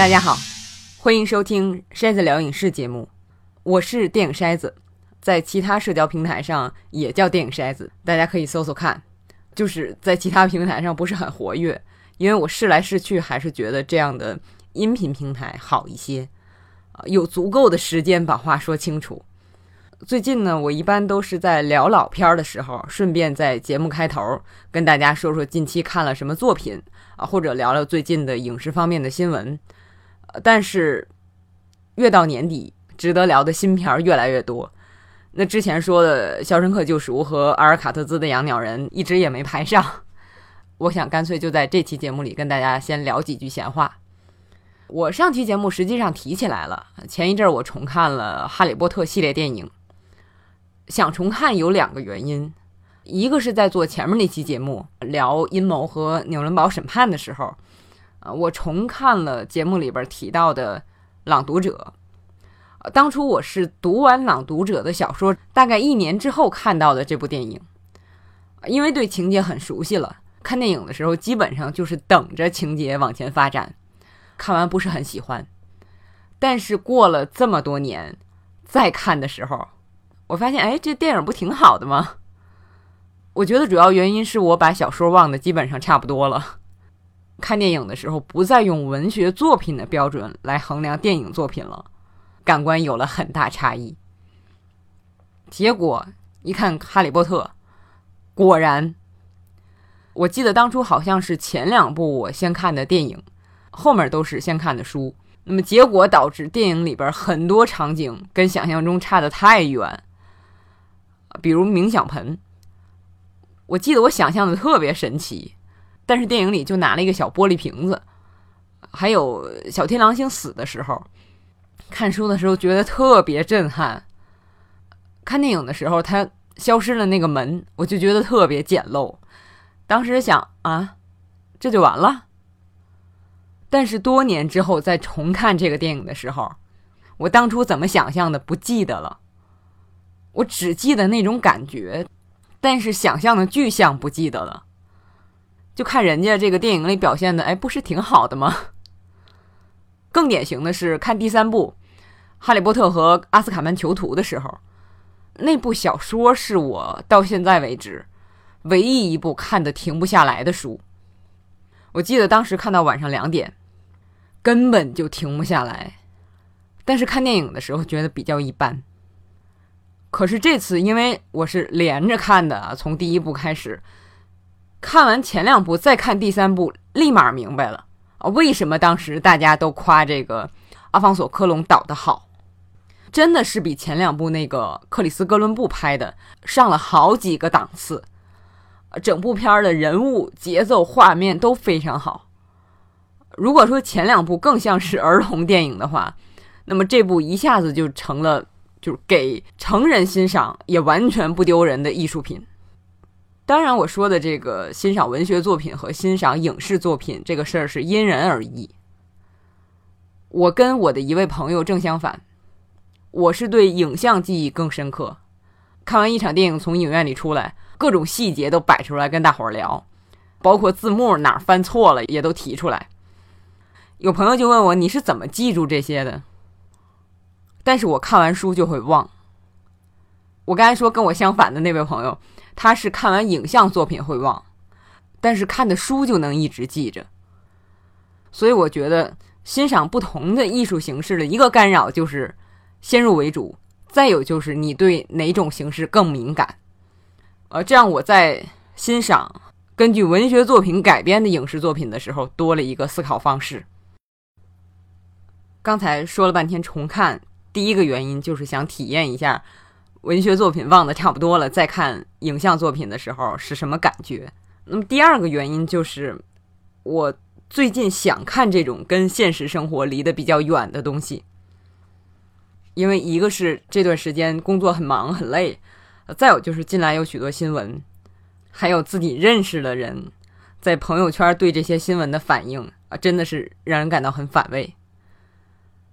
大家好，欢迎收听筛子聊影视节目，我是电影筛子，在其他社交平台上也叫电影筛子，大家可以搜搜看。就是在其他平台上不是很活跃，因为我试来试去还是觉得这样的音频平台好一些，啊，有足够的时间把话说清楚。最近呢，我一般都是在聊老片儿的时候，顺便在节目开头跟大家说说近期看了什么作品啊，或者聊聊最近的影视方面的新闻。但是越到年底，值得聊的新片儿越来越多。那之前说的《肖申克救赎》和阿尔卡特兹的《养鸟人》一直也没排上，我想干脆就在这期节目里跟大家先聊几句闲话。我上期节目实际上提起来了，前一阵我重看了《哈利波特》系列电影。想重看有两个原因，一个是在做前面那期节目聊阴谋和纽伦堡审判的时候，啊，我重看了节目里边提到的《朗读者》。当初我是读完《朗读者》的小说，大概一年之后看到的这部电影，因为对情节很熟悉了，看电影的时候基本上就是等着情节往前发展。看完不是很喜欢，但是过了这么多年再看的时候。我发现，哎，这电影不挺好的吗？我觉得主要原因是我把小说忘的基本上差不多了，看电影的时候不再用文学作品的标准来衡量电影作品了，感官有了很大差异。结果一看《哈利波特》，果然，我记得当初好像是前两部我先看的电影，后面都是先看的书，那么结果导致电影里边很多场景跟想象中差的太远。比如冥想盆，我记得我想象的特别神奇，但是电影里就拿了一个小玻璃瓶子。还有小天狼星死的时候，看书的时候觉得特别震撼。看电影的时候，他消失了那个门，我就觉得特别简陋。当时想啊，这就完了。但是多年之后再重看这个电影的时候，我当初怎么想象的不记得了。我只记得那种感觉，但是想象的具象不记得了。就看人家这个电影里表现的，哎，不是挺好的吗？更典型的是看第三部《哈利波特和阿斯卡班囚徒》的时候，那部小说是我到现在为止唯一一部看的停不下来的书。我记得当时看到晚上两点，根本就停不下来。但是看电影的时候觉得比较一般。可是这次，因为我是连着看的，从第一部开始，看完前两部，再看第三部，立马明白了啊，为什么当时大家都夸这个阿方索·科隆导的好，真的是比前两部那个克里斯·哥伦布拍的上了好几个档次，整部片儿的人物、节奏、画面都非常好。如果说前两部更像是儿童电影的话，那么这部一下子就成了。就是给成人欣赏也完全不丢人的艺术品。当然，我说的这个欣赏文学作品和欣赏影视作品这个事儿是因人而异。我跟我的一位朋友正相反，我是对影像记忆更深刻。看完一场电影从影院里出来，各种细节都摆出来跟大伙儿聊，包括字幕哪儿翻错了也都提出来。有朋友就问我，你是怎么记住这些的？但是我看完书就会忘。我刚才说跟我相反的那位朋友，他是看完影像作品会忘，但是看的书就能一直记着。所以我觉得欣赏不同的艺术形式的一个干扰就是先入为主，再有就是你对哪种形式更敏感。呃，这样我在欣赏根据文学作品改编的影视作品的时候，多了一个思考方式。刚才说了半天重看。第一个原因就是想体验一下文学作品忘的差不多了，再看影像作品的时候是什么感觉。那么第二个原因就是我最近想看这种跟现实生活离得比较远的东西，因为一个是这段时间工作很忙很累，再有就是近来有许多新闻，还有自己认识的人在朋友圈对这些新闻的反应啊，真的是让人感到很反胃。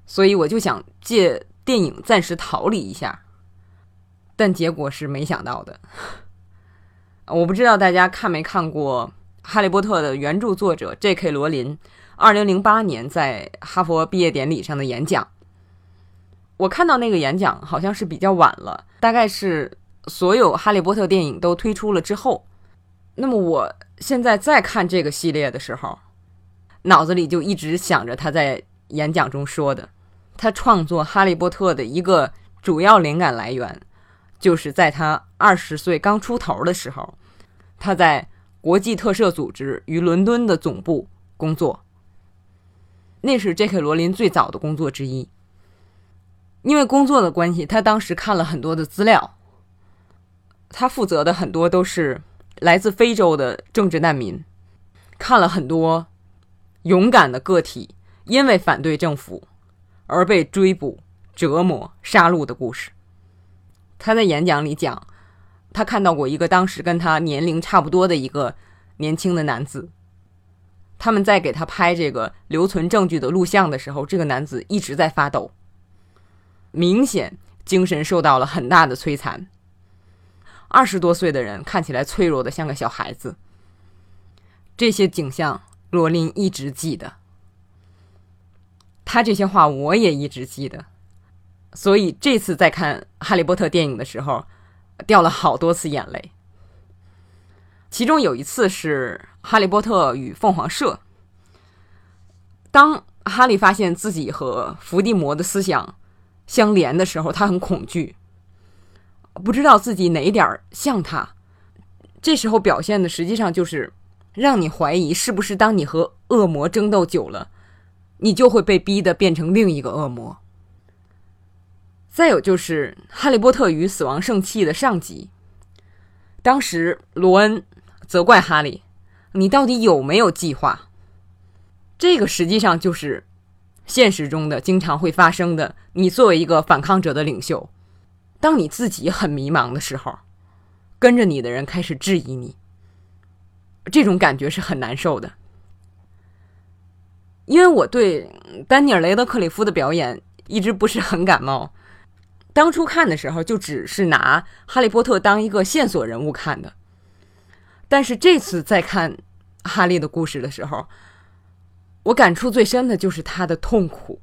所以我就想借电影暂时逃离一下，但结果是没想到的。我不知道大家看没看过《哈利波特》的原著作者 J.K. 罗琳二零零八年在哈佛毕业典礼上的演讲。我看到那个演讲好像是比较晚了，大概是所有哈利波特电影都推出了之后。那么我现在再看这个系列的时候，脑子里就一直想着他在演讲中说的，他创作哈利波特的一个主要灵感来源，就是在他二十岁刚出头的时候，他在国际特赦组织于伦敦的总部工作。那是 J.K. 罗琳最早的工作之一。因为工作的关系，他当时看了很多的资料。他负责的很多都是来自非洲的政治难民，看了很多勇敢的个体因为反对政府而被追捕、折磨、杀戮的故事。他在演讲里讲，他看到过一个当时跟他年龄差不多的一个年轻的男子。他们在给他拍这个留存证据的录像的时候，这个男子一直在发抖。明显精神受到了很大的摧残。二十多岁的人看起来脆弱的像个小孩子。这些景象，罗琳一直记得。他这些话我也一直记得。所以这次在看《哈利波特》电影的时候，掉了好多次眼泪。其中有一次是《哈利波特与凤凰社》，当哈利发现自己和伏地魔的思想。相连的时候，他很恐惧，不知道自己哪点像他。这时候表现的实际上就是让你怀疑，是不是当你和恶魔争斗久了，你就会被逼的变成另一个恶魔。再有就是《哈利波特与死亡圣器》的上集，当时罗恩责怪哈利：“你到底有没有计划？”这个实际上就是。现实中的经常会发生的，你作为一个反抗者的领袖，当你自己很迷茫的时候，跟着你的人开始质疑你，这种感觉是很难受的。因为我对丹尼尔·雷德克里夫的表演一直不是很感冒，当初看的时候就只是拿《哈利波特》当一个线索人物看的，但是这次在看哈利的故事的时候。我感触最深的就是他的痛苦。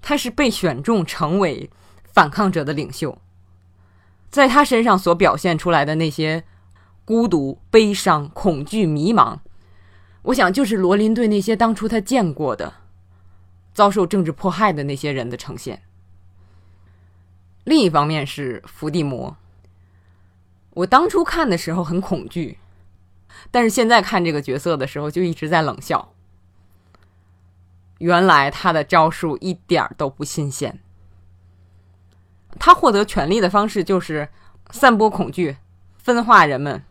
他是被选中成为反抗者的领袖，在他身上所表现出来的那些孤独、悲伤、恐惧、迷茫，我想就是罗琳对那些当初他见过的遭受政治迫害的那些人的呈现。另一方面是伏地魔，我当初看的时候很恐惧，但是现在看这个角色的时候就一直在冷笑。原来他的招数一点都不新鲜。他获得权力的方式就是散播恐惧，分化人们，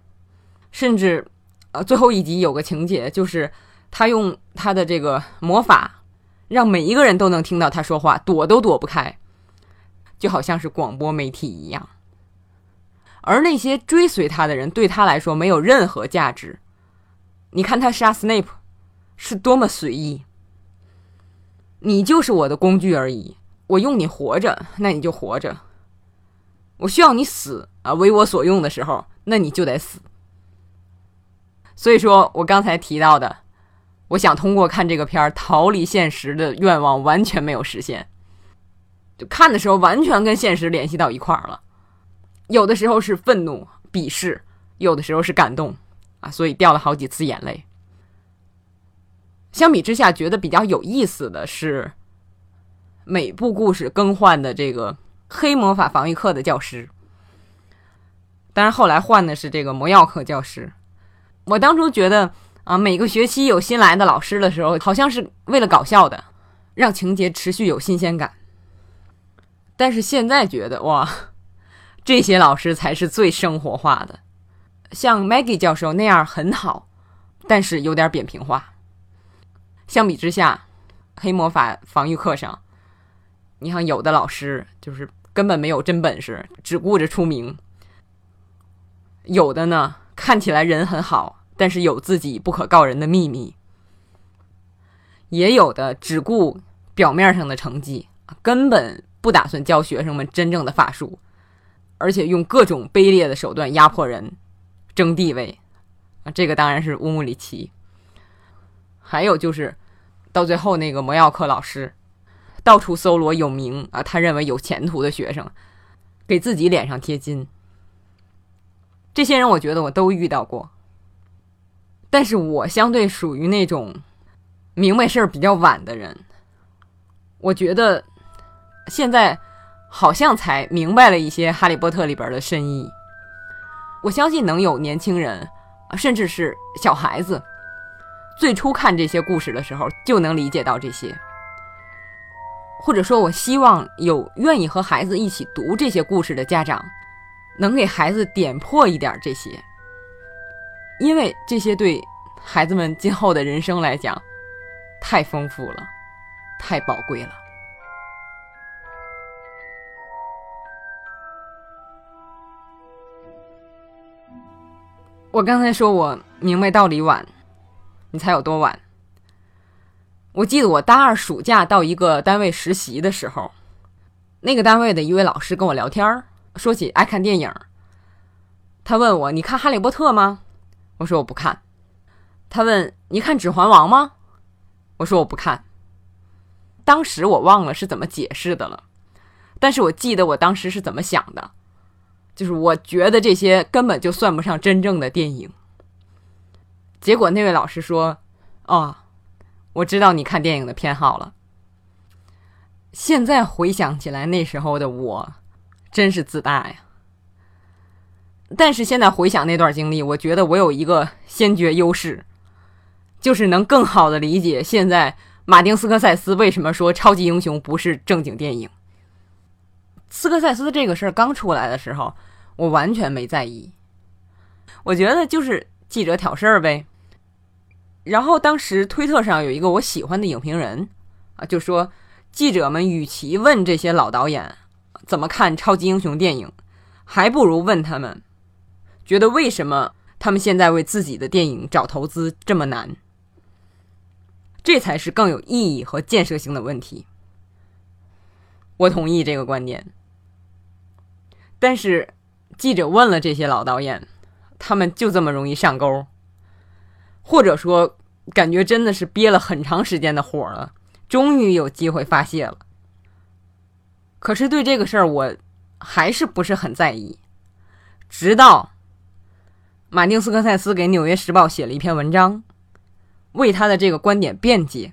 甚至呃，最后一集有个情节就是他用他的这个魔法，让每一个人都能听到他说话，躲都躲不开，就好像是广播媒体一样。而那些追随他的人对他来说没有任何价值。你看他杀 Snape 是多么随意。你就是我的工具而已，我用你活着，那你就活着；我需要你死啊，为我所用的时候，那你就得死。所以说我刚才提到的，我想通过看这个片儿逃离现实的愿望完全没有实现，就看的时候完全跟现实联系到一块儿了。有的时候是愤怒、鄙视，有的时候是感动啊，所以掉了好几次眼泪。相比之下，觉得比较有意思的是，每部故事更换的这个黑魔法防御课的教师。当然，后来换的是这个魔药课教师。我当初觉得啊，每个学期有新来的老师的时候，好像是为了搞笑的，让情节持续有新鲜感。但是现在觉得哇，这些老师才是最生活化的，像 Maggie 教授那样很好，但是有点扁平化。相比之下，黑魔法防御课上，你看有的老师就是根本没有真本事，只顾着出名；有的呢看起来人很好，但是有自己不可告人的秘密；也有的只顾表面上的成绩，根本不打算教学生们真正的法术，而且用各种卑劣的手段压迫人、争地位。啊，这个当然是乌姆里奇。还有就是到最后那个魔药课老师，到处搜罗有名啊，他认为有前途的学生，给自己脸上贴金。这些人我觉得我都遇到过，但是我相对属于那种明白事儿比较晚的人。我觉得现在好像才明白了一些《哈利波特》里边的深意。我相信能有年轻人，甚至是小孩子，最初看这些故事的时候就能理解到这些。或者说，我希望有愿意和孩子一起读这些故事的家长。能给孩子点破一点这些，因为这些对孩子们今后的人生来讲太丰富了，太宝贵了。我刚才说我明白道理晚，你猜有多晚？我记得我大二暑假到一个单位实习的时候，那个单位的一位老师跟我聊天儿。说起爱看电影，他问我：“你看《哈利波特》吗？”我说：“我不看。”他问：“你看《指环王》吗？”我说：“我不看。”当时我忘了是怎么解释的了，但是我记得我当时是怎么想的，就是我觉得这些根本就算不上真正的电影。结果那位老师说：“哦，我知道你看电影的偏好了。”现在回想起来，那时候的我。真是自大呀！但是现在回想那段经历，我觉得我有一个先决优势，就是能更好的理解现在马丁斯科塞斯为什么说超级英雄不是正经电影。斯科塞斯这个事儿刚出来的时候，我完全没在意，我觉得就是记者挑事儿呗。然后当时推特上有一个我喜欢的影评人啊，就说记者们与其问这些老导演。怎么看超级英雄电影，还不如问他们，觉得为什么他们现在为自己的电影找投资这么难？这才是更有意义和建设性的问题。我同意这个观点，但是记者问了这些老导演，他们就这么容易上钩，或者说感觉真的是憋了很长时间的火了，终于有机会发泄了。可是对这个事儿，我还是不是很在意。直到马丁斯科塞斯给《纽约时报》写了一篇文章，为他的这个观点辩解。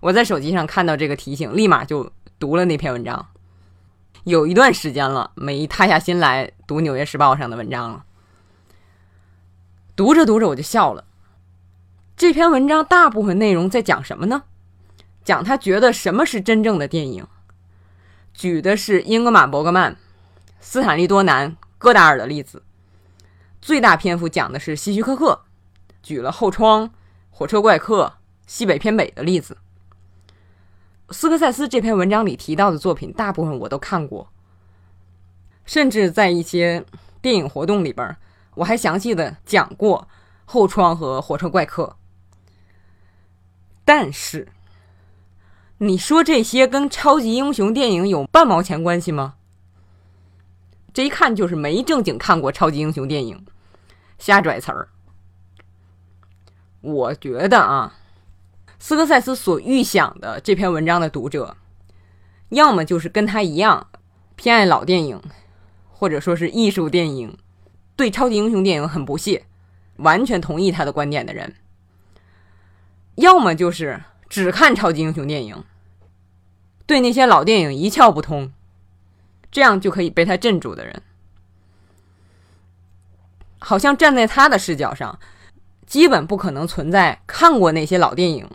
我在手机上看到这个提醒，立马就读了那篇文章。有一段时间了，没踏下心来读《纽约时报》上的文章了。读着读着，我就笑了。这篇文章大部分内容在讲什么呢？讲他觉得什么是真正的电影。举的是英格玛·伯格曼、斯坦利·多南、戈达尔的例子，最大篇幅讲的是希区柯克，举了《后窗》《火车怪客》《西北偏北》的例子。斯科塞斯这篇文章里提到的作品，大部分我都看过，甚至在一些电影活动里边，我还详细的讲过《后窗》和《火车怪客》，但是。你说这些跟超级英雄电影有半毛钱关系吗？这一看就是没正经看过超级英雄电影，瞎拽词儿。我觉得啊，斯科塞斯所预想的这篇文章的读者，要么就是跟他一样偏爱老电影，或者说是艺术电影，对超级英雄电影很不屑，完全同意他的观点的人；要么就是只看超级英雄电影。对那些老电影一窍不通，这样就可以被他镇住的人，好像站在他的视角上，基本不可能存在看过那些老电影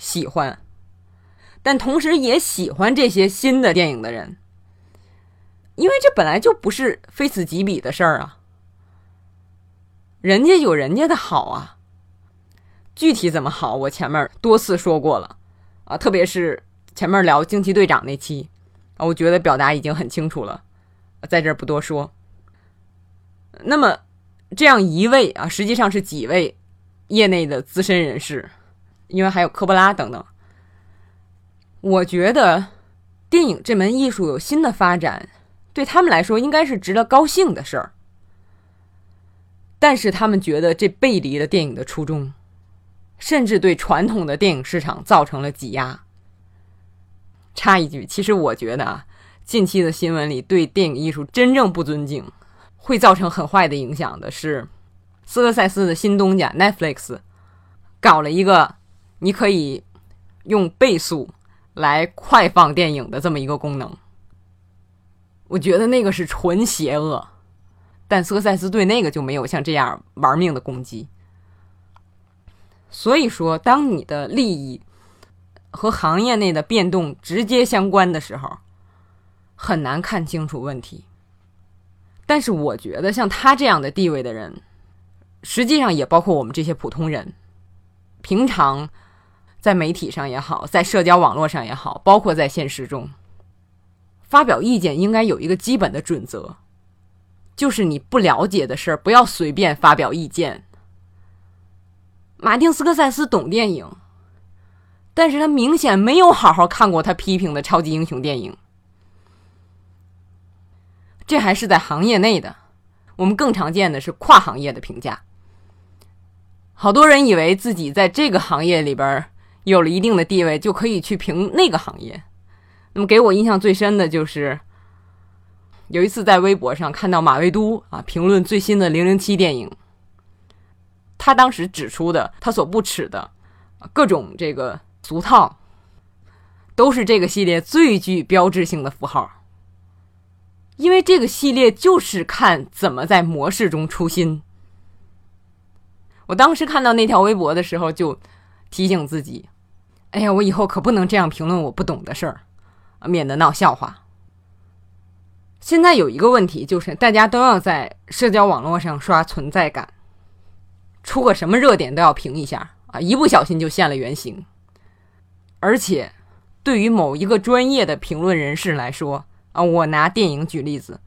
喜欢，但同时也喜欢这些新的电影的人，因为这本来就不是非此即彼的事儿啊，人家有人家的好啊，具体怎么好，我前面多次说过了啊，特别是。前面聊惊奇队长那期，啊，我觉得表达已经很清楚了，在这儿不多说。那么，这样一位啊，实际上是几位业内的资深人士，因为还有科波拉等等。我觉得电影这门艺术有新的发展，对他们来说应该是值得高兴的事儿。但是他们觉得这背离了电影的初衷，甚至对传统的电影市场造成了挤压。插一句，其实我觉得啊，近期的新闻里对电影艺术真正不尊敬，会造成很坏的影响的是，斯科塞斯的新东家 Netflix 搞了一个你可以用倍速来快放电影的这么一个功能。我觉得那个是纯邪恶，但斯科塞斯对那个就没有像这样玩命的攻击。所以说，当你的利益和行业内的变动直接相关的时候，很难看清楚问题。但是，我觉得像他这样的地位的人，实际上也包括我们这些普通人，平常在媒体上也好，在社交网络上也好，包括在现实中。发表意见应该有一个基本的准则，就是你不了解的事儿不要随便发表意见。马丁斯科塞斯懂电影，但是他明显没有好好看过他批评的超级英雄电影。这还是在行业内的，我们更常见的是跨行业的评价。好多人以为自己在这个行业里边有了一定的地位，就可以去评那个行业。那么给我印象最深的就是有一次在微博上看到马未都啊评论最新的《零零七》电影，他当时指出的他所不耻的各种这个俗套，都是这个系列最具标志性的符号，因为这个系列就是看怎么在模式中出新。我当时看到那条微博的时候，就提醒自己：哎呀，我以后可不能这样评论我不懂的事儿。免得闹笑话。现在有一个问题，就是大家都要在社交网络上刷存在感，出个什么热点都要评一下啊，一不小心就现了原形。而且，对于某一个专业的评论人士来说啊，我拿电影举例子，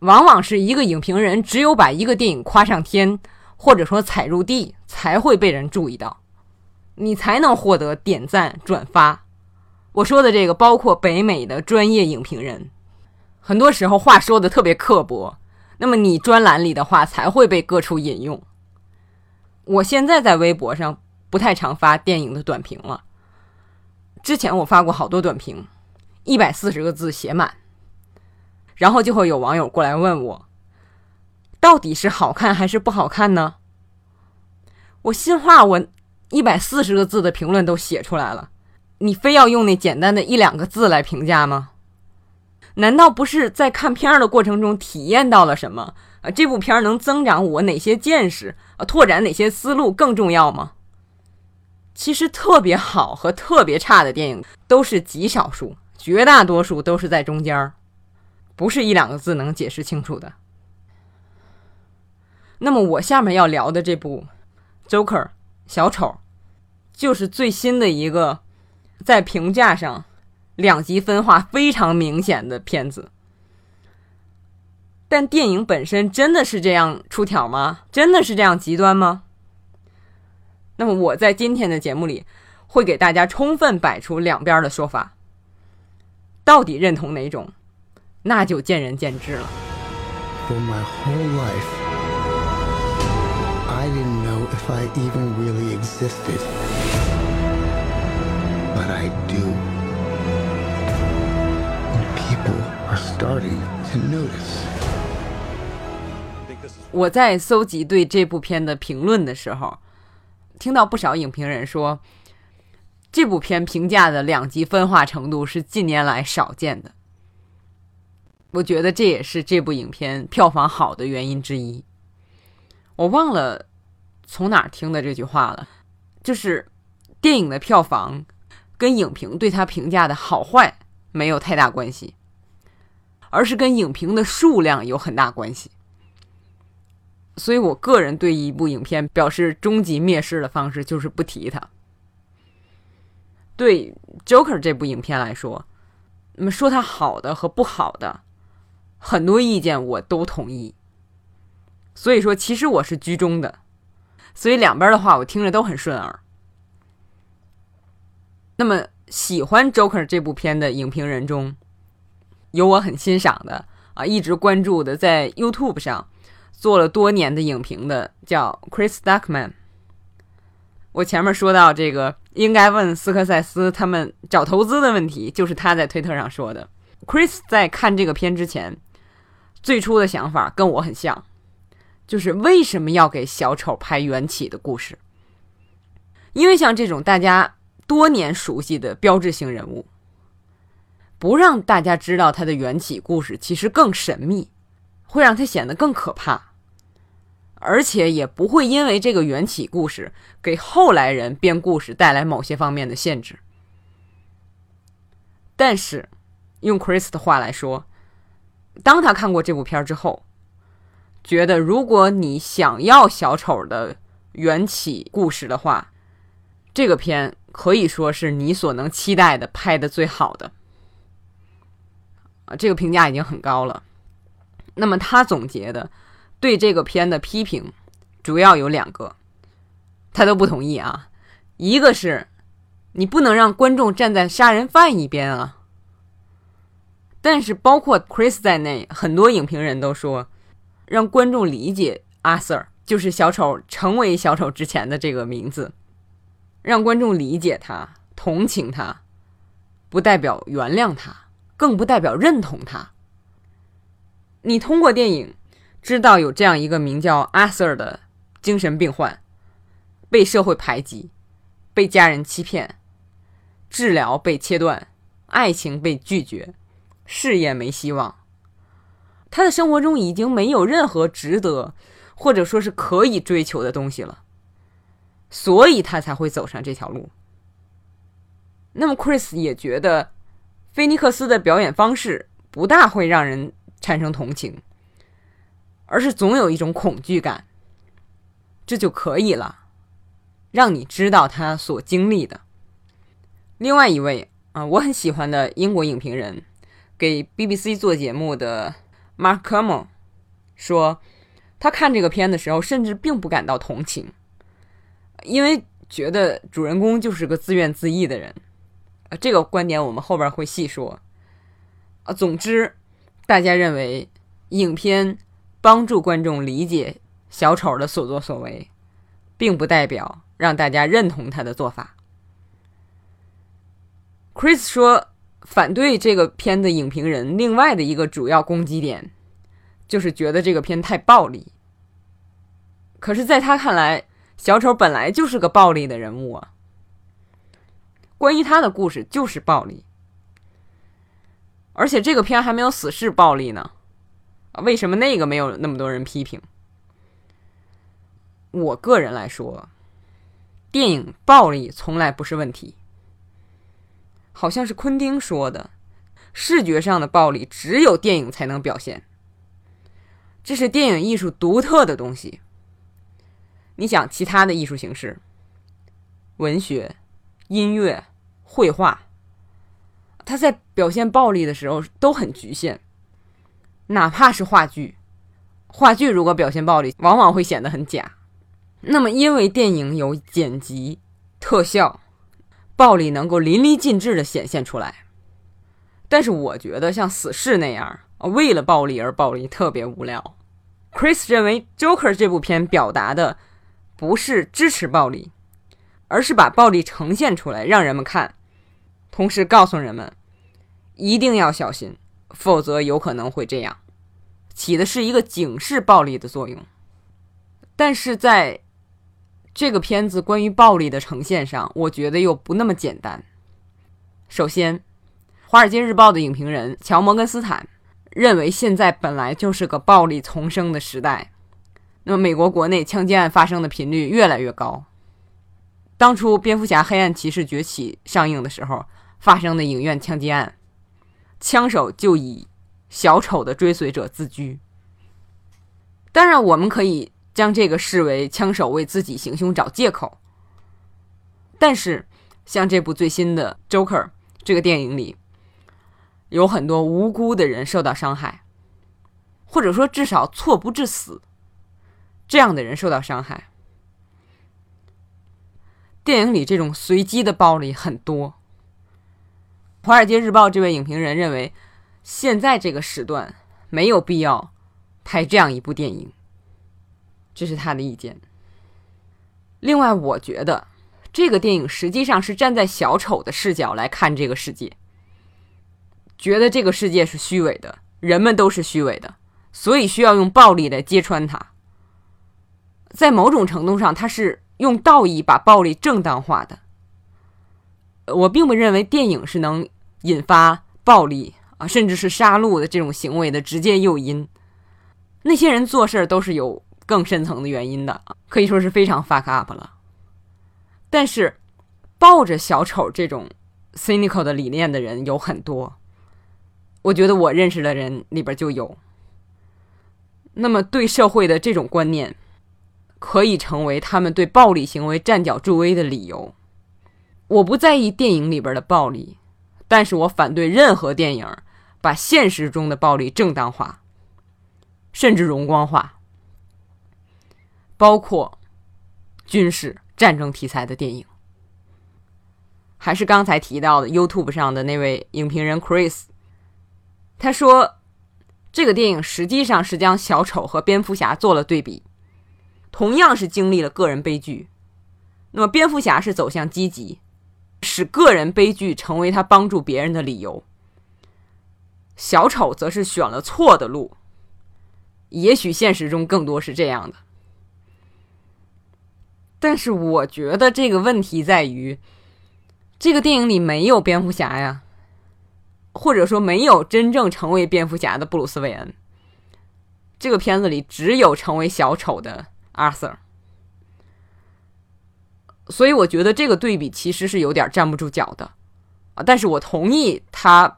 往往是一个影评人只有把一个电影夸上天，或者说踩入地，才会被人注意到，你才能获得点赞转发。我说的这个包括北美的专业影评人，很多时候话说的特别刻薄，那么你专栏里的话才会被各处引用。我现在在微博上不太常发电影的短评了，之前我发过好多短评，一百四十个字写满，然后就会有网友过来问我，到底是好看还是不好看呢？我心话，我一百四十个字的评论都写出来了。你非要用那简单的一两个字来评价吗？难道不是在看片儿的过程中体验到了什么？啊，这部片儿能增长我哪些见识？啊，拓展哪些思路更重要吗？其实特别好和特别差的电影都是极少数，绝大多数都是在中间儿，不是一两个字能解释清楚的。那么我下面要聊的这部《Joker》小丑，就是最新的一个。在评价上，两极分化非常明显的片子，但电影本身真的是这样出挑吗？真的是这样极端吗？那么我在今天的节目里会给大家充分摆出两边的说法，到底认同哪种，那就见仁见智了。For my whole life, if I even really existed. But I do. And people are starting to notice. 我在搜集对这部片的评论的时候，听到不少影评人说，这部片评价的两极分化程度是近年来少见的。我觉得这也是这部影片票房好的原因之一。我忘了从哪儿听的这句话了，就是电影的票房。跟影评对他评价的好坏没有太大关系，而是跟影评的数量有很大关系。所以我个人对一部影片表示终极蔑视的方式就是不提它。对《Joker》这部影片来说，那么说它好的和不好的，很多意见我都同意。所以说，其实我是居中的，所以两边的话我听着都很顺耳。那么喜欢《Joker》这部片的影评人中，有我很欣赏的啊，一直关注的，在 YouTube 上做了多年的影评的，叫 Chris Duckman。我前面说到这个，应该问斯科塞斯他们找投资的问题，就是他在推特上说的。Chris 在看这个片之前，最初的想法跟我很像，就是为什么要给小丑拍缘起的故事？因为像这种大家多年熟悉的标志性人物，不让大家知道他的缘起故事，其实更神秘，会让他显得更可怕，而且也不会因为这个缘起故事给后来人编故事带来某些方面的限制。但是，用 Chris 的话来说，当他看过这部片之后，觉得如果你想要小丑的缘起故事的话，这个片可以说是你所能期待的拍的最好的啊，这个评价已经很高了。那么他总结的对这个片的批评主要有两个，他都不同意啊。一个是你不能让观众站在杀人犯一边啊，但是包括 Chris 在内，很多影评人都说，让观众理解阿 Sir 就是小丑成为小丑之前的这个名字。让观众理解他、同情他，不代表原谅他，更不代表认同他。你通过电影知道有这样一个名叫阿 Sir 的精神病患，被社会排挤，被家人欺骗，治疗被切断，爱情被拒绝，事业没希望。他的生活中已经没有任何值得，或者说是可以追求的东西了。所以他才会走上这条路。那么，Chris 也觉得菲尼克斯的表演方式不大会让人产生同情，而是总有一种恐惧感，这就可以了，让你知道他所经历的。另外一位啊，我很喜欢的英国影评人，给 BBC 做节目的 Mark Kermode 说，他看这个片的时候，甚至并不感到同情。因为觉得主人公就是个自怨自艾的人，啊，这个观点我们后边会细说。啊，总之，大家认为影片帮助观众理解小丑的所作所为，并不代表让大家认同他的做法。Chris 说，反对这个片的影评人另外的一个主要攻击点，就是觉得这个片太暴力。可是，在他看来，小丑本来就是个暴力的人物啊，关于他的故事就是暴力，而且这个片还没有死侍暴力呢，为什么那个没有那么多人批评？我个人来说，电影暴力从来不是问题，好像是昆汀说的，视觉上的暴力只有电影才能表现，这是电影艺术独特的东西。你想其他的艺术形式，文学、音乐、绘画，它在表现暴力的时候都很局限。哪怕是话剧，话剧如果表现暴力，往往会显得很假。那么，因为电影有剪辑、特效，暴力能够淋漓尽致的显现出来。但是，我觉得像《死侍》那样，为了暴力而暴力，特别无聊。Chris 认为，《Joker》这部片表达的。不是支持暴力，而是把暴力呈现出来，让人们看，同时告诉人们一定要小心，否则有可能会这样，起的是一个警示暴力的作用。但是在这个片子关于暴力的呈现上，我觉得又不那么简单。首先，《华尔街日报》的影评人乔·摩根斯坦认为，现在本来就是个暴力丛生的时代。那么，美国国内枪击案发生的频率越来越高。当初《蝙蝠侠：黑暗骑士崛起》上映的时候发生的影院枪击案，枪手就以小丑的追随者自居。当然，我们可以将这个视为枪手为自己行凶找借口。但是，像这部最新的《Joker》这个电影里，有很多无辜的人受到伤害，或者说至少错不致死。这样的人受到伤害。电影里这种随机的暴力很多。《华尔街日报》这位影评人认为，现在这个时段没有必要拍这样一部电影，这是他的意见。另外，我觉得这个电影实际上是站在小丑的视角来看这个世界，觉得这个世界是虚伪的，人们都是虚伪的，所以需要用暴力来揭穿它。在某种程度上，他是用道义把暴力正当化的。我并不认为电影是能引发暴力啊，甚至是杀戮的这种行为的直接诱因。那些人做事都是有更深层的原因的，可以说是非常 fuck up 了。但是，抱着小丑这种 cynical 的理念的人有很多，我觉得我认识的人里边就有。那么，对社会的这种观念，可以成为他们对暴力行为站脚助威的理由。我不在意电影里边的暴力，但是我反对任何电影把现实中的暴力正当化，甚至荣光化，包括军事战争题材的电影。还是刚才提到的 YouTube 上的那位影评人 Chris，他说，这个电影实际上是将小丑和蝙蝠侠做了对比，同样是经历了个人悲剧，那么蝙蝠侠是走向积极。使个人悲剧成为他帮助别人的理由，小丑则是选了错的路。也许现实中更多是这样的，但是我觉得这个问题在于，这个电影里没有蝙蝠侠呀，或者说没有真正成为蝙蝠侠的布鲁斯·韦恩。这个片子里只有成为小丑的阿瑟。所以我觉得这个对比其实是有点站不住脚的，啊！但是我同意他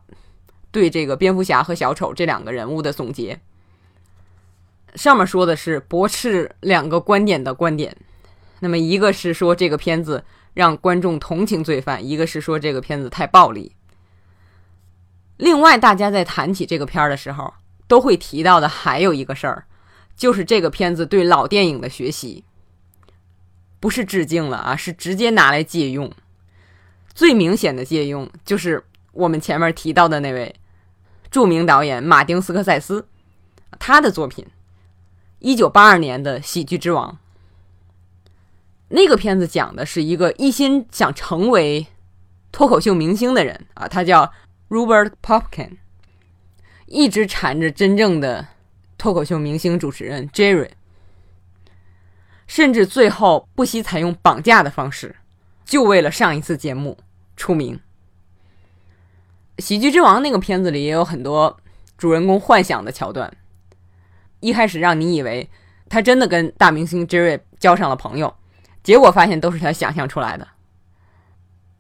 对这个蝙蝠侠和小丑这两个人物的总结。上面说的是驳斥两个观点的观点，那么一个是说这个片子让观众同情罪犯，一个是说这个片子太暴力。另外，大家在谈起这个片儿的时候，都会提到的还有一个事儿，就是这个片子对老电影的学习。不是致敬了啊，是直接拿来借用。最明显的借用就是我们前面提到的那位著名导演马丁斯科塞斯，他的作品，一九八二年的《喜剧之王》。那个片子讲的是一个一心想成为脱口秀明星的人啊，他叫 Robert Popkin，一直缠着真正的脱口秀明星主持人 Jerry。甚至最后不惜采用绑架的方式，就为了上一次节目出名。《喜剧之王》那个片子里也有很多主人公幻想的桥段，一开始让你以为他真的跟大明星 Jerry 交上了朋友，结果发现都是他想象出来的。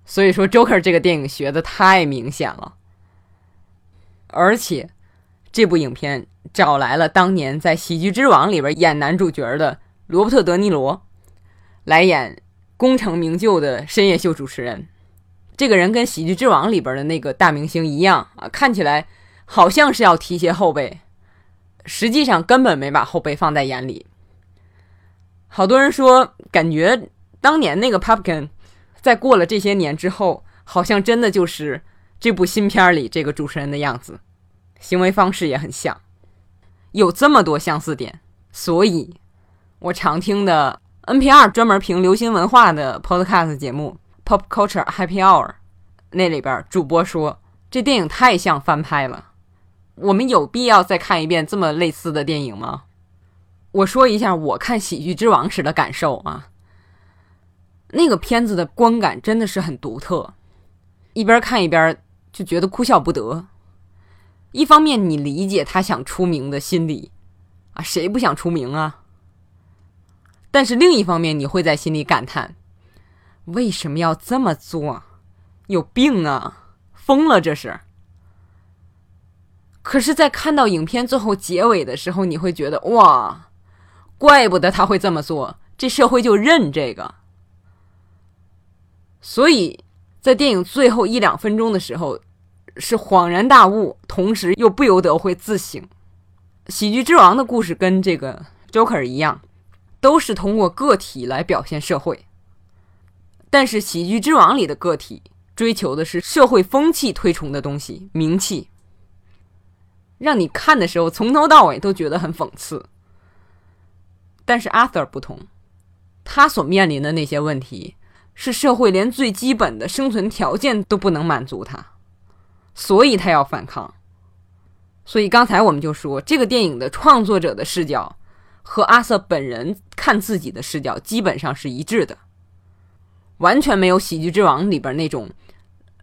所以说，《Joker》这个电影学的太明显了，而且这部影片找来了当年在《喜剧之王》里边演男主角的。罗伯特·德尼罗来演功成名就的深夜秀主持人，这个人跟《喜剧之王》里边的那个大明星一样啊，看起来好像是要提携后辈，实际上根本没把后辈放在眼里。好多人说，感觉当年那个 Pumpkin 在过了这些年之后，好像真的就是这部新片里这个主持人的样子，行为方式也很像，有这么多相似点，所以。我常听的 NPR 专门评流行文化的 Podcast 节目《Pop Culture Happy Hour》，那里边主播说这电影太像翻拍了。我们有必要再看一遍这么类似的电影吗？我说一下我看《喜剧之王》时的感受啊。那个片子的观感真的是很独特，一边看一边就觉得哭笑不得。一方面你理解他想出名的心理啊，谁不想出名啊？但是另一方面，你会在心里感叹：为什么要这么做？有病啊！疯了这是。可是，在看到影片最后结尾的时候，你会觉得哇，怪不得他会这么做，这社会就认这个。所以在电影最后一两分钟的时候，是恍然大悟，同时又不由得会自省。喜剧之王的故事跟这个 Joker 一样。都是通过个体来表现社会，但是《喜剧之王》里的个体追求的是社会风气推崇的东西——名气，让你看的时候从头到尾都觉得很讽刺。但是 Arthur 不同，他所面临的那些问题是社会连最基本的生存条件都不能满足他，所以他要反抗。所以刚才我们就说，这个电影的创作者的视角和阿瑟本人看自己的视角基本上是一致的，完全没有《喜剧之王》里边那种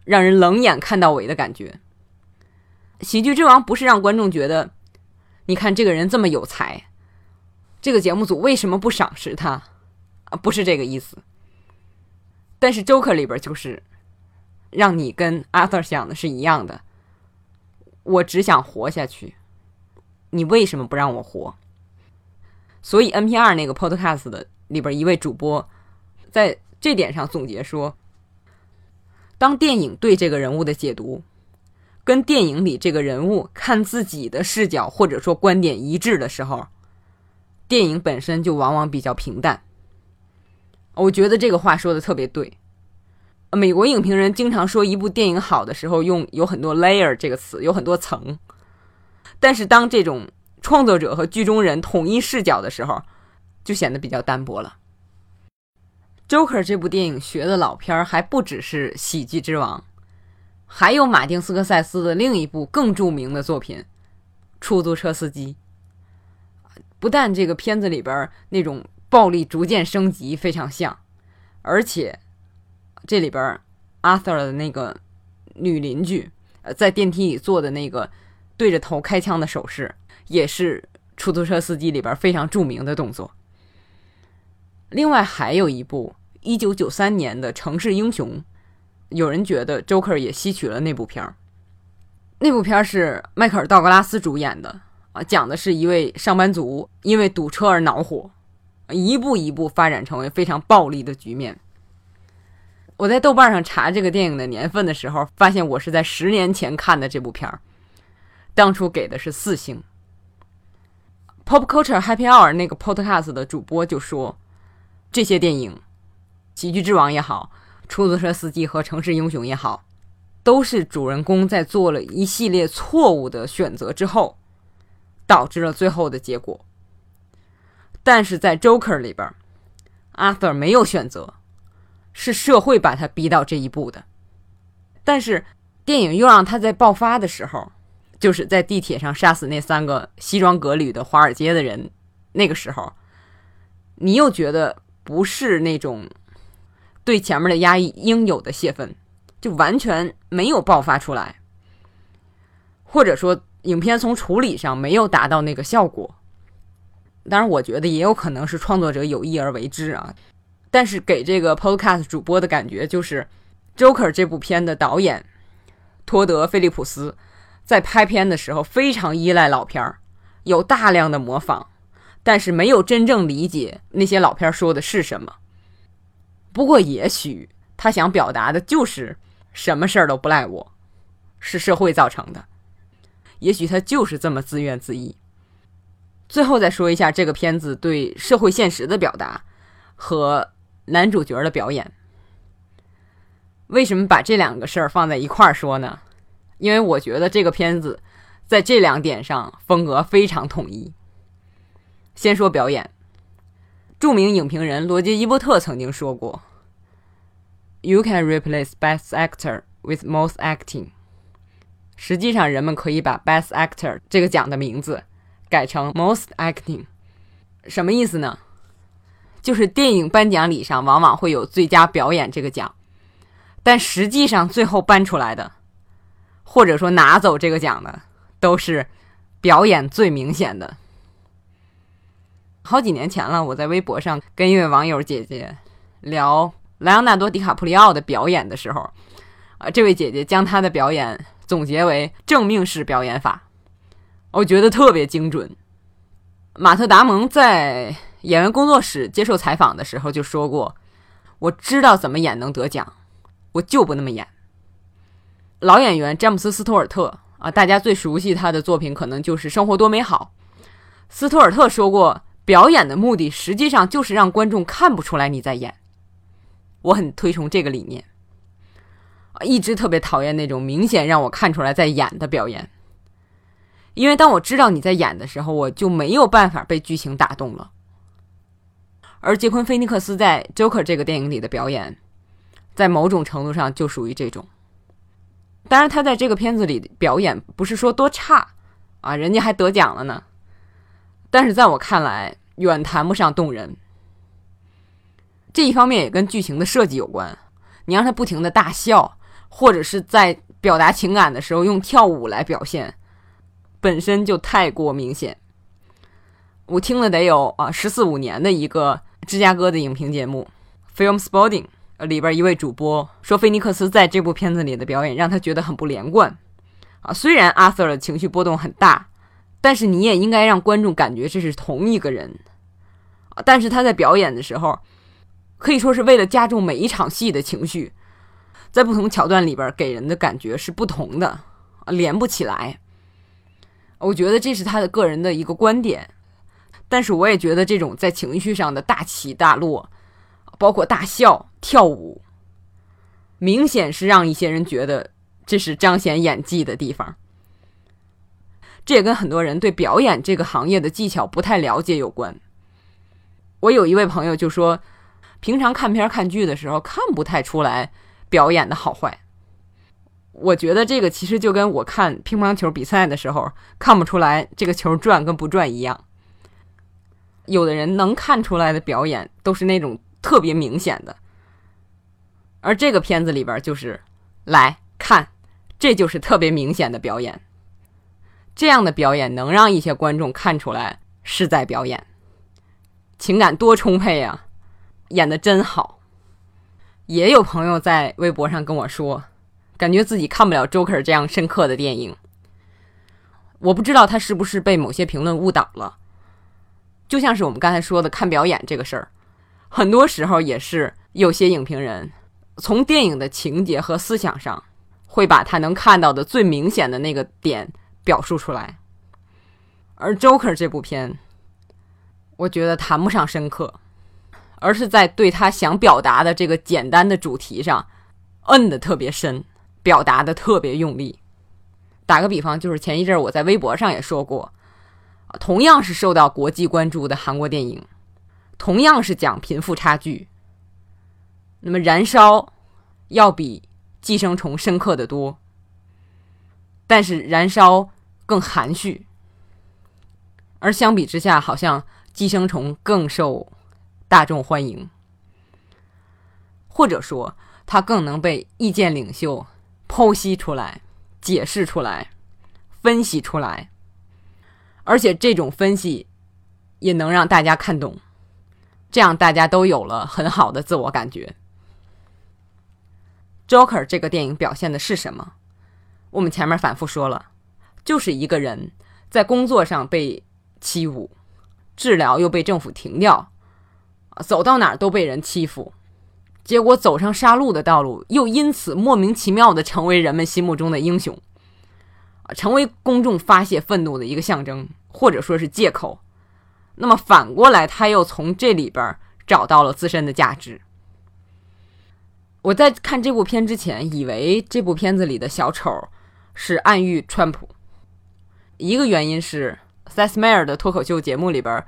让人冷眼看到尾的感觉。《喜剧之王》不是让观众觉得，你看这个人这么有才，这个节目组为什么不赏识他？啊，不是这个意思。但是《Joker》里边就是让你跟阿 Sir 想的是一样的。我只想活下去，你为什么不让我活？所以 NPR 那个 Podcast 的里边一位主播在这点上总结说：当电影对这个人物的解读跟电影里这个人物看自己的视角或者说观点一致的时候，电影本身就往往比较平淡。我觉得这个话说的特别对。美国影评人经常说一部电影好的时候，用有很多 layer 这个词，有很多层。但是当这种创作者和剧中人统一视角的时候，就显得比较单薄了。Joker 这部电影学的老片儿还不只是《喜剧之王》，还有马丁斯科塞斯的另一部更著名的作品《出租车司机》。不但这个片子里边那种暴力逐渐升级非常像，而且。这里边，Arthur 的那个女邻居，呃，在电梯里做的那个对着头开枪的手势，也是出租车司机里边非常著名的动作。另外还有一部1993年的《城市英雄》，有人觉得 Joker 也吸取了那部片儿。那部片是迈克尔·道格拉斯主演的，啊，讲的是一位上班族因为堵车而恼火，一步一步发展成为非常暴力的局面。我在豆瓣上查这个电影的年份的时候，发现我是在十年前看的这部片儿，当初给的是四星。Pop Culture Happy Hour 那个 Podcast 的主播就说，这些电影，《喜剧之王》也好，《出租车司机》和《城市英雄》也好，都是主人公在做了一系列错误的选择之后，导致了最后的结果。但是在 Joker 里边，Arthur 没有选择。是社会把他逼到这一步的，但是电影又让他在爆发的时候，就是在地铁上杀死那三个西装革履的华尔街的人，那个时候，你又觉得不是那种对前面的压抑应有的泄愤，就完全没有爆发出来，或者说影片从处理上没有达到那个效果。当然，我觉得也有可能是创作者有意而为之啊。但是给这个 Podcast 主播的感觉就是，Joker 这部片的导演托德·菲利普斯在拍片的时候非常依赖老片儿，有大量的模仿，但是没有真正理解那些老片说的是什么。不过也许他想表达的就是什么事儿都不赖我，是社会造成的。也许他就是这么自怨自艾。最后再说一下这个片子对社会现实的表达和。男主角的表演，为什么把这两个事儿放在一块儿说呢？因为我觉得这个片子在这两点上风格非常统一。先说表演，著名影评人罗杰·伊伯特曾经说过：“You can replace best actor with most acting。”实际上，人们可以把 best actor 这个奖的名字改成 most acting，什么意思呢？就是电影颁奖礼上往往会有最佳表演这个奖，但实际上最后颁出来的，或者说拿走这个奖的，都是表演最明显的。好几年前了，我在微博上跟一位网友姐姐聊莱昂纳多·迪卡普里奥的表演的时候，啊，这位姐姐将他的表演总结为正命式表演法，我觉得特别精准。马特·达蒙在。演员工作室接受采访的时候就说过：“我知道怎么演能得奖，我就不那么演。”老演员詹姆斯·斯图尔特啊，大家最熟悉他的作品可能就是《生活多美好》。斯图尔特说过：“表演的目的实际上就是让观众看不出来你在演。”我很推崇这个理念，一直特别讨厌那种明显让我看出来在演的表演，因为当我知道你在演的时候，我就没有办法被剧情打动了。而杰昆·菲尼克斯在《Joker》这个电影里的表演，在某种程度上就属于这种。当然，他在这个片子里表演不是说多差啊，人家还得奖了呢。但是在我看来，远谈不上动人。这一方面也跟剧情的设计有关。你让他不停的大笑，或者是在表达情感的时候用跳舞来表现，本身就太过明显。我听了得有啊十四五年的一个芝加哥的影评节目《Film Spotting》里边一位主播说，菲尼克斯在这部片子里的表演让他觉得很不连贯啊。虽然阿瑟的情绪波动很大，但是你也应该让观众感觉这是同一个人啊。但是他在表演的时候。可以说是为了加重每一场戏的情绪，在不同桥段里边给人的感觉是不同的，连不起来。我觉得这是他的个人的一个观点，但是我也觉得这种在情绪上的大起大落，包括大笑、跳舞，明显是让一些人觉得这是彰显演技的地方。这也跟很多人对表演这个行业的技巧不太了解有关。我有一位朋友就说。平常看片看剧的时候，看不太出来表演的好坏。我觉得这个其实就跟我看乒乓球比赛的时候，看不出来这个球转跟不转一样。有的人能看出来的表演，都是那种特别明显的。而这个片子里边就是来看，这就是特别明显的表演。这样的表演能让一些观众看出来是在表演，情感多充沛啊！演的真好，也有朋友在微博上跟我说，感觉自己看不了 Joker 这样深刻的电影。我不知道他是不是被某些评论误导了。就像是我们刚才说的看表演这个事儿，很多时候也是有些影评人从电影的情节和思想上，会把他能看到的最明显的那个点表述出来。而 Joker 这部片，我觉得谈不上深刻。而是在对他想表达的这个简单的主题上，摁的特别深，表达的特别用力。打个比方，就是前一阵我在微博上也说过，同样是受到国际关注的韩国电影，同样是讲贫富差距，那么《燃烧》要比《寄生虫》深刻的多，但是《燃烧》更含蓄，而相比之下，好像《寄生虫》更受。大众欢迎，或者说他更能被意见领袖剖析出来、解释出来、分析出来，而且这种分析也能让大家看懂，这样大家都有了很好的自我感觉。Joker 这个电影表现的是什么？我们前面反复说了，就是一个人在工作上被欺侮，治疗又被政府停掉。走到哪儿都被人欺负，结果走上杀戮的道路，又因此莫名其妙的成为人们心目中的英雄，成为公众发泄愤怒的一个象征，或者说是借口。那么反过来，他又从这里边找到了自身的价值。我在看这部片之前，以为这部片子里的小丑是暗喻川普，一个原因是塞斯迈尔的脱口秀节目里边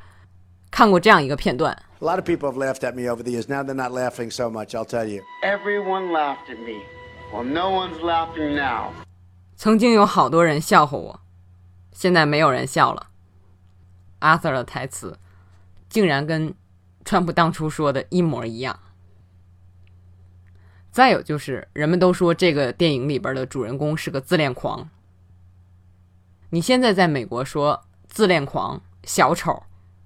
看过这样一个片段。A lot of people have laughed at me over the years. Now they're not laughing so much, I'll tell you. Everyone laughed at me. Well, no one's laughing now. 曾经有好多人笑话我，现在没有人笑了。Arthur 的台词竟然跟川普当初说的一模一样。再有就是，人们都说这个电影里边的主人公是个自恋狂。你现在在美国说自恋狂、小丑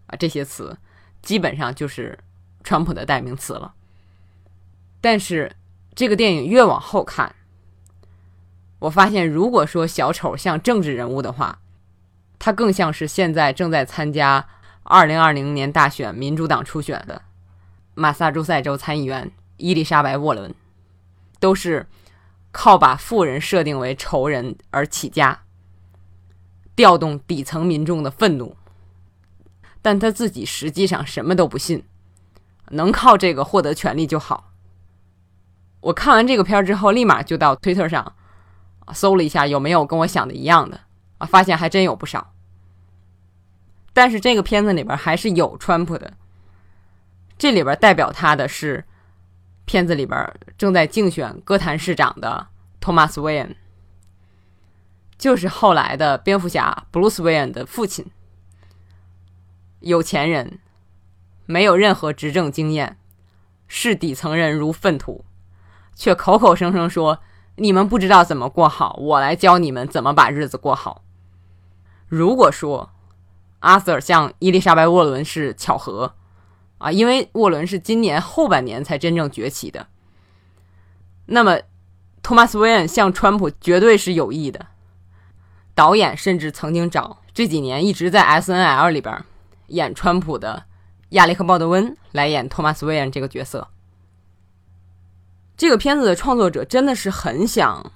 啊这些词。基本上就是川普的代名词了。但是这个电影越往后看，我发现，如果说小丑像政治人物的话，他更像是现在正在参加二零二零年大选民主党初选的马萨诸塞州参议员伊丽莎白·沃伦，都是靠把富人设定为仇人而起家，调动底层民众的愤怒。但他自己实际上什么都不信，能靠这个获得权利就好。我看完这个片儿之后，立马就到推特上搜了一下有没有跟我想的一样的啊，发现还真有不少。但是这个片子里边还是有川普的，这里边代表他的是片子里边正在竞选哥谭市长的托马斯·韦恩，就是后来的蝙蝠侠布鲁斯·韦恩的父亲。有钱人，没有任何执政经验，视底层人如粪土，却口口声声说你们不知道怎么过好，我来教你们怎么把日子过好。如果说阿瑟像伊丽莎白·沃伦是巧合啊，因为沃伦是今年后半年才真正崛起的，那么托马斯·韦恩像川普绝对是有意的。导演甚至曾经找这几年一直在 S N L 里边。演川普的亚历克·鲍德温来演托马斯·韦恩这个角色。这个片子的创作者真的是很想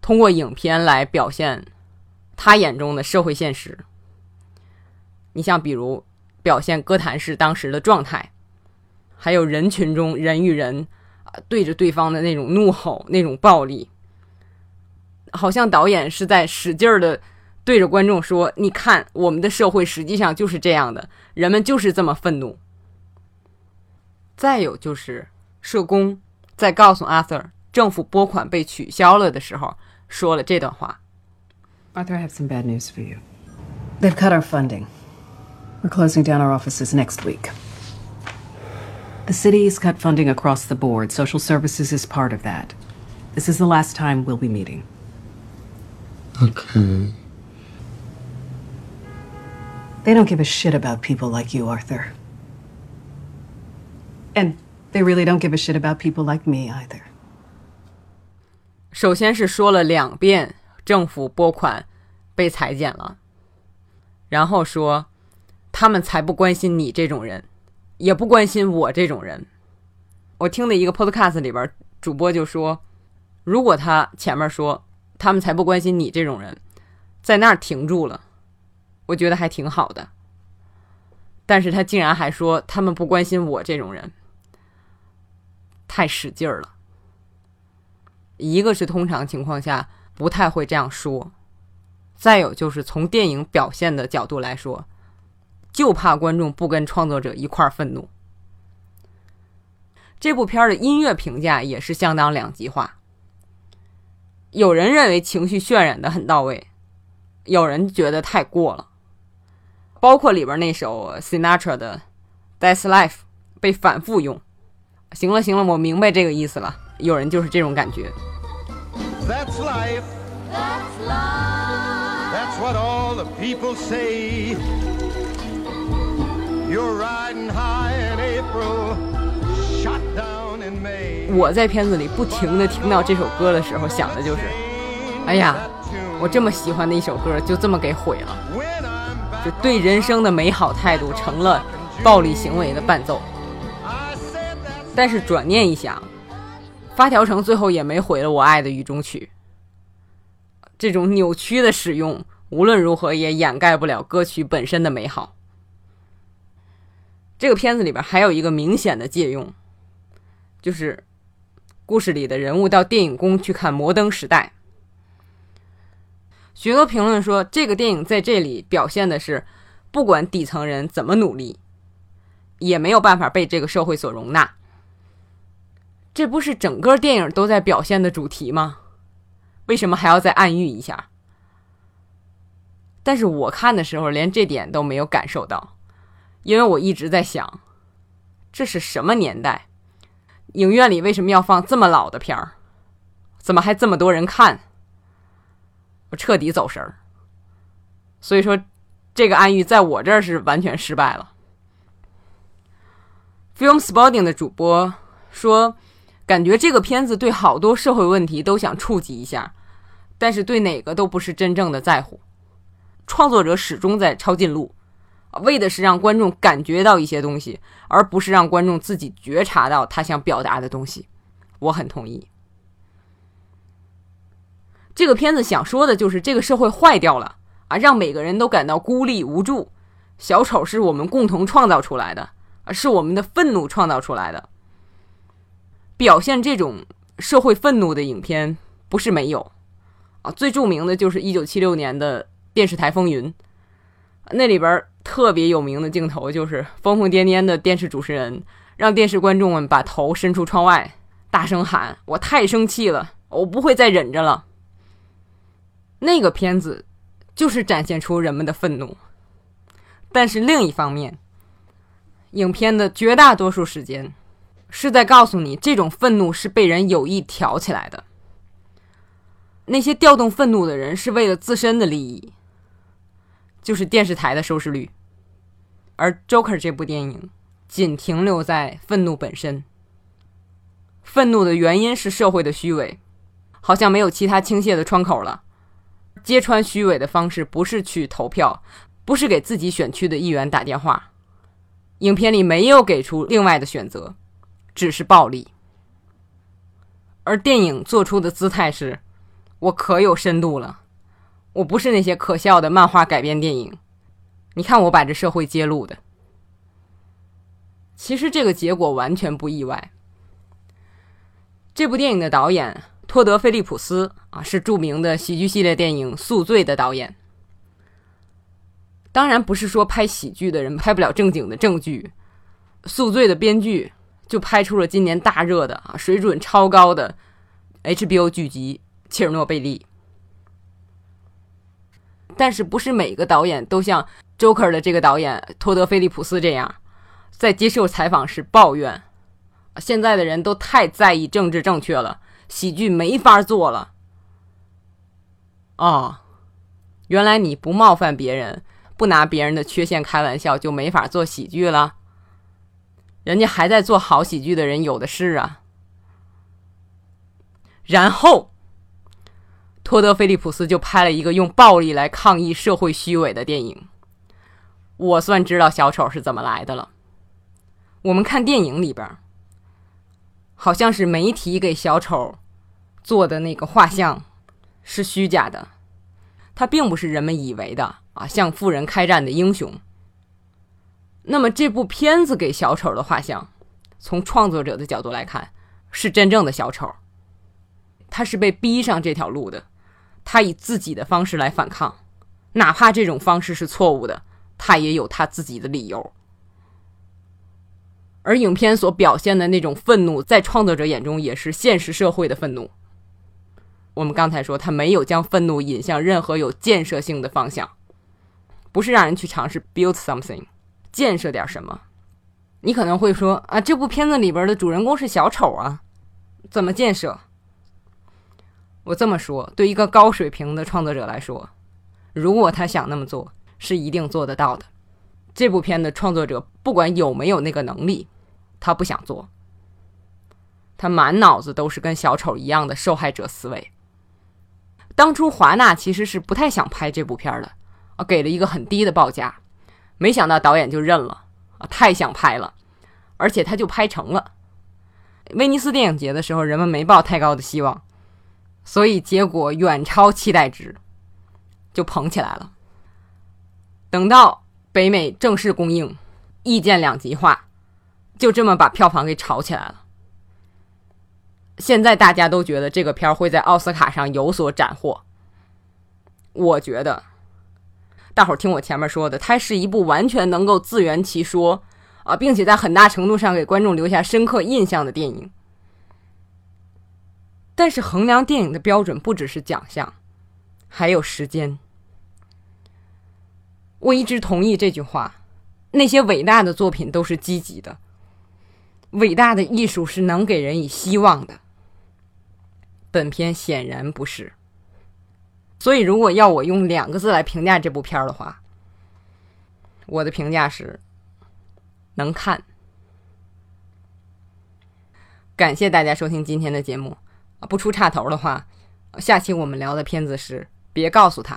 通过影片来表现他眼中的社会现实。你像比如表现哥谭市当时的状态，还有人群中人与人啊对着对方的那种怒吼、那种暴力，好像导演是在使劲儿的。对着观众说：“你看，我们的社会实际上就是这样的，人们就是这么愤怒。”再有就是社工在告诉 Arthur 政府拨款被取消了的时候，说了这段话：“Arthur, I have some bad news for you. They've cut our funding. We're closing down our offices next week. The city has cut funding across the board. Social services is part of that. This is the last time we'll be meeting.” Okay. They don't give a shit about people like you, Arthur. And they really don't give a shit about people like me either. 首先是说了两遍政府拨款被裁减了，然后说他们才不关心你这种人，也不关心我这种人。我听的一个 podcast 里边，主播就说，如果他前面说他们才不关心你这种人，在那儿停住了。我觉得还挺好的，但是他竟然还说他们不关心我这种人，太使劲儿了。一个是通常情况下不太会这样说，再有就是从电影表现的角度来说，就怕观众不跟创作者一块儿愤怒。这部片儿的音乐评价也是相当两极化，有人认为情绪渲染的很到位，有人觉得太过了。包括里边那首 Sinatra 的《That's Life》被反复用。行了行了，我明白这个意思了。有人就是这种感觉。That's life. That's life. That's what all the people say. You're riding high in April, shot down in May. 我在片子里不停的听到这首歌的时候，想的就是，哎呀，我这么喜欢的一首歌，就这么给毁了。就对人生的美好态度成了暴力行为的伴奏，但是转念一想，发条城最后也没毁了我爱的雨中曲。这种扭曲的使用，无论如何也掩盖不了歌曲本身的美好。这个片子里边还有一个明显的借用，就是故事里的人物到电影宫去看《摩登时代》。许多评论说，这个电影在这里表现的是，不管底层人怎么努力，也没有办法被这个社会所容纳。这不是整个电影都在表现的主题吗？为什么还要再暗喻一下？但是我看的时候连这点都没有感受到，因为我一直在想，这是什么年代？影院里为什么要放这么老的片儿？怎么还这么多人看？我彻底走神儿，所以说这个暗喻在我这儿是完全失败了。Film Spotting 的主播说，感觉这个片子对好多社会问题都想触及一下，但是对哪个都不是真正的在乎。创作者始终在抄近路，为的是让观众感觉到一些东西，而不是让观众自己觉察到他想表达的东西。我很同意。这个片子想说的就是这个社会坏掉了啊，让每个人都感到孤立无助。小丑是我们共同创造出来的，啊，是我们的愤怒创造出来的。表现这种社会愤怒的影片不是没有啊，最著名的就是一九七六年的电视台风云，那里边特别有名的镜头就是疯疯癫癫的电视主持人让电视观众们把头伸出窗外，大声喊：“我太生气了，我不会再忍着了。”那个片子就是展现出人们的愤怒，但是另一方面，影片的绝大多数时间是在告诉你，这种愤怒是被人有意挑起来的。那些调动愤怒的人是为了自身的利益，就是电视台的收视率。而《Joker》这部电影仅停留在愤怒本身。愤怒的原因是社会的虚伪，好像没有其他倾泻的窗口了。揭穿虚伪的方式不是去投票，不是给自己选区的议员打电话。影片里没有给出另外的选择，只是暴力。而电影做出的姿态是：我可有深度了，我不是那些可笑的漫画改编电影。你看我把这社会揭露的。其实这个结果完全不意外。这部电影的导演托德·菲利普斯啊，是著名的喜剧系列电影《宿醉》的导演。当然不是说拍喜剧的人拍不了正经的正剧，《宿醉》的编剧就拍出了今年大热的啊水准超高的 HBO 剧集《切尔诺贝利》。但是不是每个导演都像 Joker 的这个导演托德·菲利普斯这样，在接受采访时抱怨。现在的人都太在意政治正确了，喜剧没法做了。哦，原来你不冒犯别人，不拿别人的缺陷开玩笑，就没法做喜剧了。人家还在做好喜剧的人有的是啊。然后，托德·菲利普斯就拍了一个用暴力来抗议社会虚伪的电影。我算知道小丑是怎么来的了。我们看电影里边。好像是媒体给小丑做的那个画像是虚假的，他并不是人们以为的啊，向富人开战的英雄。那么这部片子给小丑的画像，从创作者的角度来看，是真正的小丑。他是被逼上这条路的，他以自己的方式来反抗，哪怕这种方式是错误的，他也有他自己的理由。而影片所表现的那种愤怒，在创作者眼中也是现实社会的愤怒。我们刚才说，他没有将愤怒引向任何有建设性的方向，不是让人去尝试 build something，建设点什么。你可能会说啊，这部片子里边的主人公是小丑啊，怎么建设？我这么说，对一个高水平的创作者来说，如果他想那么做，是一定做得到的。这部片的创作者不管有没有那个能力。他不想做，他满脑子都是跟小丑一样的受害者思维。当初华纳其实是不太想拍这部片的，啊，给了一个很低的报价，没想到导演就认了，啊，太想拍了，而且他就拍成了。威尼斯电影节的时候，人们没抱太高的希望，所以结果远超期待值，就捧起来了。等到北美正式公映，意见两极化。就这么把票房给炒起来了。现在大家都觉得这个片儿会在奥斯卡上有所斩获。我觉得，大伙儿听我前面说的，它是一部完全能够自圆其说啊，并且在很大程度上给观众留下深刻印象的电影。但是衡量电影的标准不只是奖项，还有时间。我一直同意这句话：那些伟大的作品都是积极的。伟大的艺术是能给人以希望的，本片显然不是。所以，如果要我用两个字来评价这部片儿的话，我的评价是能看。感谢大家收听今天的节目啊！不出岔头的话，下期我们聊的片子是《别告诉他》。